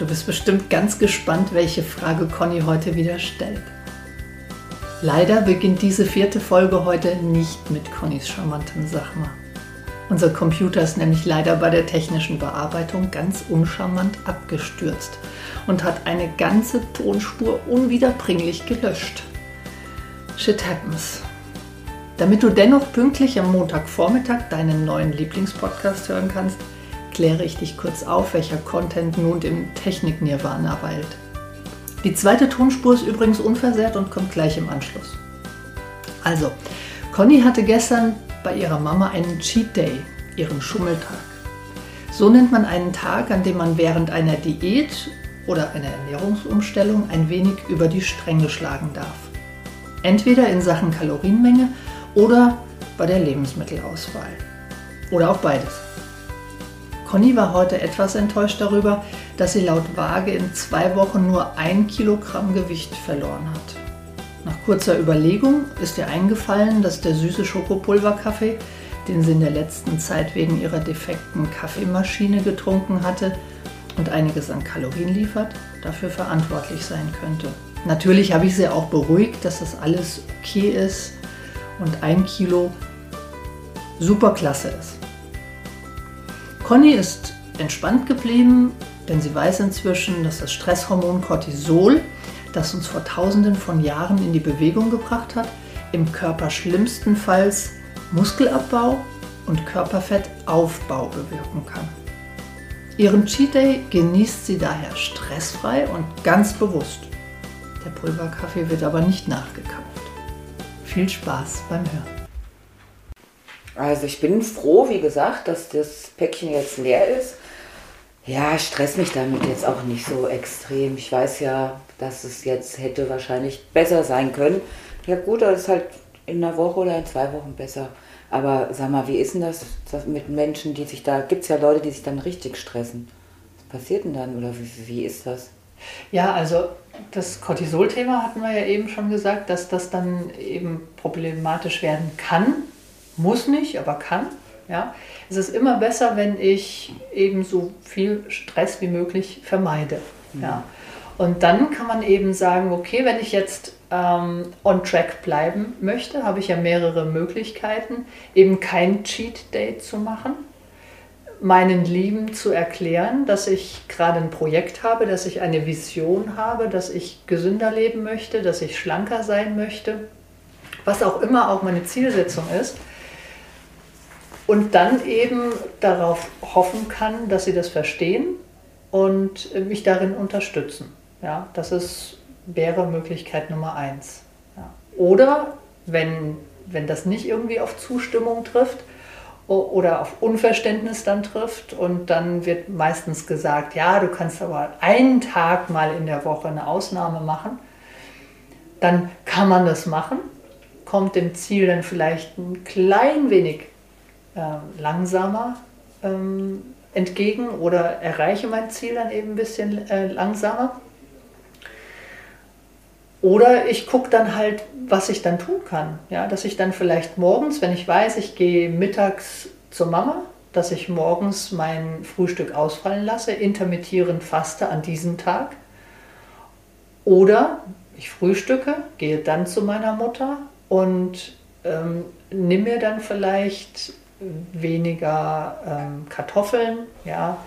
Du bist bestimmt ganz gespannt, welche Frage Conny heute wieder stellt. Leider beginnt diese vierte Folge heute nicht mit Connys charmantem Sachma. Unser Computer ist nämlich leider bei der technischen Bearbeitung ganz uncharmant abgestürzt und hat eine ganze Tonspur unwiederbringlich gelöscht. Shit happens. Damit du dennoch pünktlich am Montagvormittag deinen neuen Lieblingspodcast hören kannst, kläre ich dich kurz auf, welcher Content nun im Technik-Nirvana weilt. Die zweite Tonspur ist übrigens unversehrt und kommt gleich im Anschluss. Also, Conny hatte gestern bei ihrer Mama einen Cheat Day, ihren Schummeltag. So nennt man einen Tag, an dem man während einer Diät oder einer Ernährungsumstellung ein wenig über die Stränge schlagen darf. Entweder in Sachen Kalorienmenge oder bei der Lebensmittelauswahl. Oder auch beides. Conny war heute etwas enttäuscht darüber, dass sie laut Waage in zwei Wochen nur ein Kilogramm Gewicht verloren hat. Nach kurzer Überlegung ist ihr eingefallen, dass der süße Schokopulverkaffee, den sie in der letzten Zeit wegen ihrer defekten Kaffeemaschine getrunken hatte und einiges an Kalorien liefert, dafür verantwortlich sein könnte. Natürlich habe ich sie auch beruhigt, dass das alles okay ist und ein Kilo super klasse ist. Conny ist entspannt geblieben, denn sie weiß inzwischen, dass das Stresshormon Cortisol, das uns vor tausenden von Jahren in die Bewegung gebracht hat, im Körper schlimmstenfalls Muskelabbau und Körperfettaufbau bewirken kann. Ihren Cheat Day genießt sie daher stressfrei und ganz bewusst. Der Pulverkaffee wird aber nicht nachgekauft. Viel Spaß beim Hören. Also ich bin froh, wie gesagt, dass das Päckchen jetzt leer ist. Ja, stress mich damit jetzt auch nicht so extrem. Ich weiß ja, dass es jetzt hätte wahrscheinlich besser sein können. Ja gut, das ist halt in einer Woche oder in zwei Wochen besser. Aber sag mal, wie ist denn das, das mit Menschen, die sich da, gibt es ja Leute, die sich dann richtig stressen. Was passiert denn dann oder wie, wie ist das? Ja, also das Cortisol-Thema hatten wir ja eben schon gesagt, dass das dann eben problematisch werden kann, muss nicht, aber kann. Ja? Es ist immer besser, wenn ich eben so viel Stress wie möglich vermeide. Mhm. Ja? Und dann kann man eben sagen, okay, wenn ich jetzt ähm, on track bleiben möchte, habe ich ja mehrere Möglichkeiten, eben kein Cheat Day zu machen, meinen Lieben zu erklären, dass ich gerade ein Projekt habe, dass ich eine Vision habe, dass ich gesünder leben möchte, dass ich schlanker sein möchte, was auch immer auch meine Zielsetzung ist und dann eben darauf hoffen kann, dass sie das verstehen und mich darin unterstützen. Ja, das ist, wäre Möglichkeit Nummer eins. Ja. Oder wenn, wenn das nicht irgendwie auf Zustimmung trifft oder auf Unverständnis dann trifft und dann wird meistens gesagt, ja, du kannst aber einen Tag mal in der Woche eine Ausnahme machen, dann kann man das machen, kommt dem Ziel dann vielleicht ein klein wenig äh, langsamer ähm, entgegen oder erreiche mein Ziel dann eben ein bisschen äh, langsamer. Oder ich gucke dann halt, was ich dann tun kann. Ja, dass ich dann vielleicht morgens, wenn ich weiß, ich gehe mittags zur Mama, dass ich morgens mein Frühstück ausfallen lasse, intermittierend faste an diesem Tag. Oder ich frühstücke, gehe dann zu meiner Mutter und ähm, nimm mir dann vielleicht weniger ähm, Kartoffeln, ja,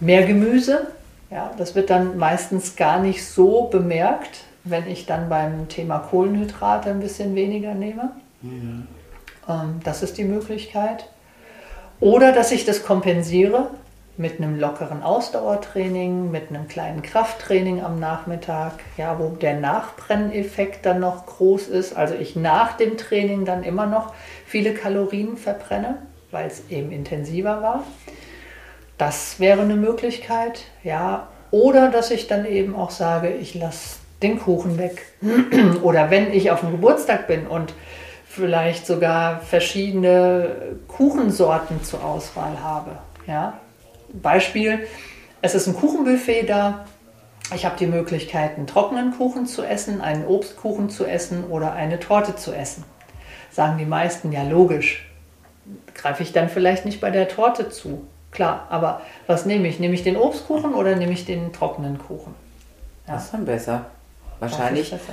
mehr Gemüse. Ja, das wird dann meistens gar nicht so bemerkt, wenn ich dann beim Thema Kohlenhydrate ein bisschen weniger nehme. Mhm. Ähm, das ist die Möglichkeit. Oder dass ich das kompensiere mit einem lockeren Ausdauertraining, mit einem kleinen Krafttraining am Nachmittag, ja, wo der Nachbrenneffekt dann noch groß ist. Also ich nach dem Training dann immer noch viele Kalorien verbrenne, weil es eben intensiver war. Das wäre eine Möglichkeit, ja. Oder dass ich dann eben auch sage, ich lasse den Kuchen weg. Oder wenn ich auf dem Geburtstag bin und vielleicht sogar verschiedene Kuchensorten zur Auswahl habe, ja, Beispiel, es ist ein Kuchenbuffet da. Ich habe die Möglichkeit, einen trockenen Kuchen zu essen, einen Obstkuchen zu essen oder eine Torte zu essen. Sagen die meisten, ja logisch. Greife ich dann vielleicht nicht bei der Torte zu. Klar, aber was nehme ich? Nehme ich den Obstkuchen oder nehme ich den trockenen Kuchen? Ja. Das ist dann besser. Wahrscheinlich. Besser.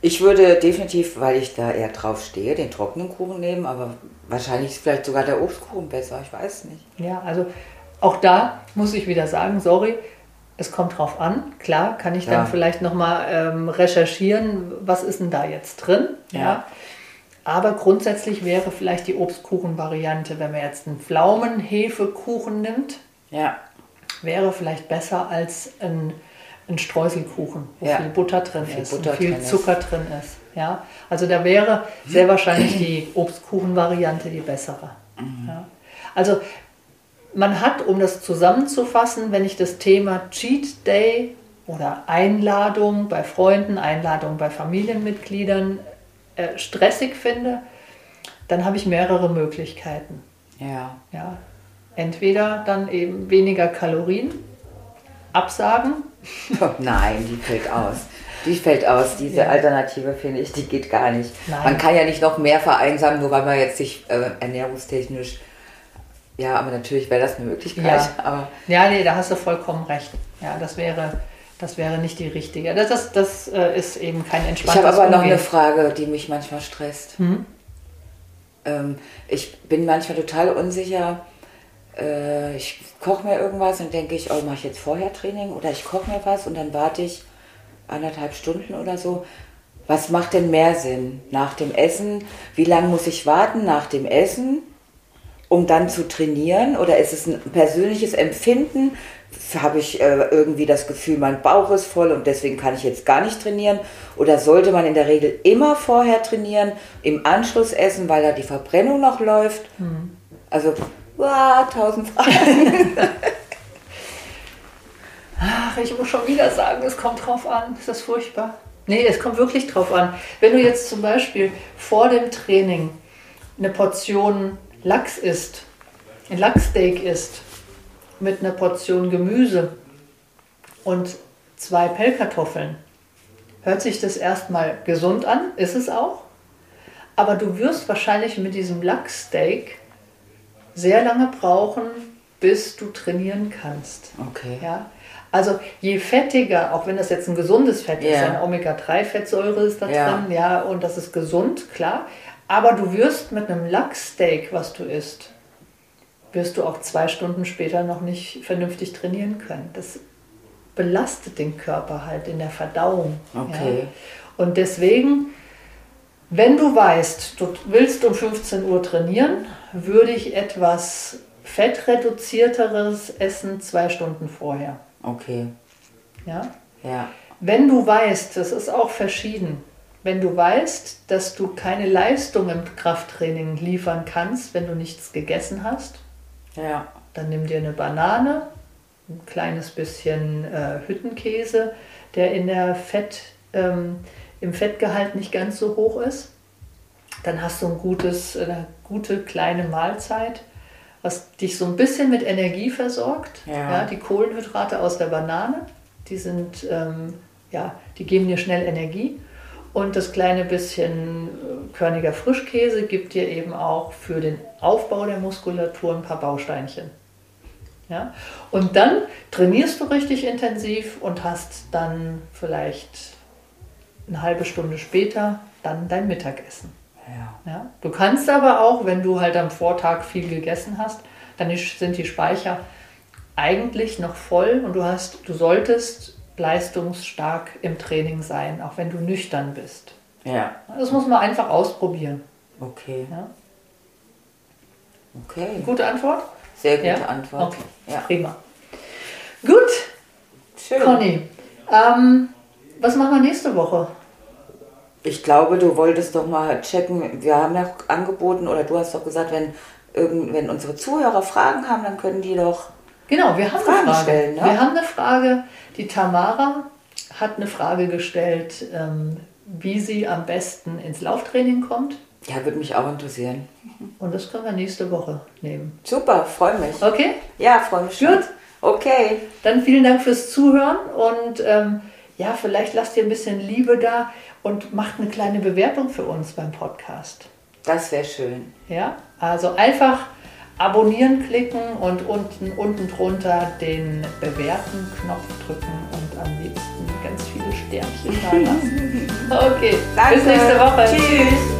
Ich würde definitiv, weil ich da eher drauf stehe, den trockenen Kuchen nehmen, aber wahrscheinlich ist vielleicht sogar der Obstkuchen besser, ich weiß nicht. Ja, also auch da muss ich wieder sagen, sorry, es kommt drauf an. Klar, kann ich ja. dann vielleicht nochmal ähm, recherchieren, was ist denn da jetzt drin. Ja. ja. Aber grundsätzlich wäre vielleicht die Obstkuchen-Variante, wenn man jetzt einen Pflaumenhefekuchen nimmt, ja. wäre vielleicht besser als ein, ein Streuselkuchen, wo ja. viel Butter drin viel ist Butter und viel Zucker ist. drin ist. Ja? Also da wäre sehr wahrscheinlich die Obstkuchen-Variante die bessere. Mhm. Ja? Also man hat, um das zusammenzufassen, wenn ich das Thema Cheat Day oder Einladung bei Freunden, Einladung bei Familienmitgliedern äh, stressig finde, dann habe ich mehrere Möglichkeiten. Ja. ja. Entweder dann eben weniger Kalorien, absagen. Oh, nein, die fällt aus. Die fällt aus. Diese ja. Alternative finde ich, die geht gar nicht. Nein. Man kann ja nicht noch mehr vereinsamen, nur weil man jetzt sich äh, ernährungstechnisch ja, aber natürlich wäre das eine Möglichkeit. Ja. Aber ja, nee, da hast du vollkommen recht. Ja, das wäre, das wäre nicht die richtige. Das, das, das äh, ist eben kein entspanntes Ich habe aber noch eine Frage, die mich manchmal stresst. Hm? Ähm, ich bin manchmal total unsicher. Äh, ich koche mir irgendwas und denke ich, oh, mache ich jetzt vorher Training oder ich koche mir was und dann warte ich anderthalb Stunden oder so. Was macht denn mehr Sinn? Nach dem Essen? Wie lange muss ich warten nach dem Essen? Um dann zu trainieren? Oder ist es ein persönliches Empfinden? Habe ich äh, irgendwie das Gefühl, mein Bauch ist voll und deswegen kann ich jetzt gar nicht trainieren? Oder sollte man in der Regel immer vorher trainieren, im Anschluss essen, weil da die Verbrennung noch läuft? Mhm. Also, wow, tausend Fragen. Ach, ich muss schon wieder sagen, es kommt drauf an. Ist das furchtbar? Nee, es kommt wirklich drauf an. Wenn du jetzt zum Beispiel vor dem Training eine Portion Lachs isst, ein Lachssteak isst mit einer Portion Gemüse und zwei Pellkartoffeln, hört sich das erstmal gesund an, ist es auch. Aber du wirst wahrscheinlich mit diesem Lachssteak sehr lange brauchen, bis du trainieren kannst. Okay. Ja? Also je fettiger, auch wenn das jetzt ein gesundes Fett yeah. ist, eine Omega-3-Fettsäure ist da ja. drin, ja, und das ist gesund, klar. Aber du wirst mit einem Lachssteak, was du isst, wirst du auch zwei Stunden später noch nicht vernünftig trainieren können. Das belastet den Körper halt in der Verdauung. Okay. Ja? Und deswegen, wenn du weißt, du willst um 15 Uhr trainieren, würde ich etwas fettreduzierteres essen zwei Stunden vorher. Okay. Ja? Ja. Wenn du weißt, das ist auch verschieden, wenn du weißt, dass du keine Leistung im Krafttraining liefern kannst, wenn du nichts gegessen hast, ja. dann nimm dir eine Banane, ein kleines bisschen äh, Hüttenkäse, der in der Fett, ähm, im Fettgehalt nicht ganz so hoch ist. Dann hast du ein gutes, eine gute kleine Mahlzeit, was dich so ein bisschen mit Energie versorgt. Ja. ja die Kohlenhydrate aus der Banane, die sind, ähm, ja, die geben dir schnell Energie. Und das kleine bisschen äh, körniger Frischkäse gibt dir eben auch für den Aufbau der Muskulatur ein paar Bausteinchen. Ja? Und dann trainierst du richtig intensiv und hast dann vielleicht eine halbe Stunde später dann dein Mittagessen. Ja. Ja? Du kannst aber auch, wenn du halt am Vortag viel gegessen hast, dann sind die Speicher eigentlich noch voll und du hast, du solltest leistungsstark im Training sein, auch wenn du nüchtern bist. Ja, Das muss man einfach ausprobieren. okay. Ja? Okay. Gute Antwort? Sehr gute Ja? Antwort. Okay, Ja. prima. Gut, Schön. Conny. Ähm, was machen wir nächste Woche? Ich glaube, du wolltest doch mal checken. Wir haben ja angeboten, oder du hast doch gesagt, wenn, irgend, wenn unsere Zuhörer Fragen haben, dann können die doch. Genau, wir haben Fragen eine Frage. stellen, ne? Wir haben eine Frage. Die Tamara hat eine Frage gestellt, ähm, wie sie am besten ins Lauftraining kommt. Ja, würde mich auch interessieren. Und das können wir nächste Woche nehmen. Super, freue mich. Okay? Ja, freue mich schon. Gut. Okay. Dann vielen Dank fürs Zuhören und ähm, ja, vielleicht lasst ihr ein bisschen Liebe da und macht eine kleine Bewertung für uns beim Podcast. Das wäre schön. Ja, also einfach abonnieren klicken und unten, unten drunter den Bewerten-Knopf drücken und am liebsten ganz viele Sternchen da lassen. Okay, bis nächste Woche. Tschüss.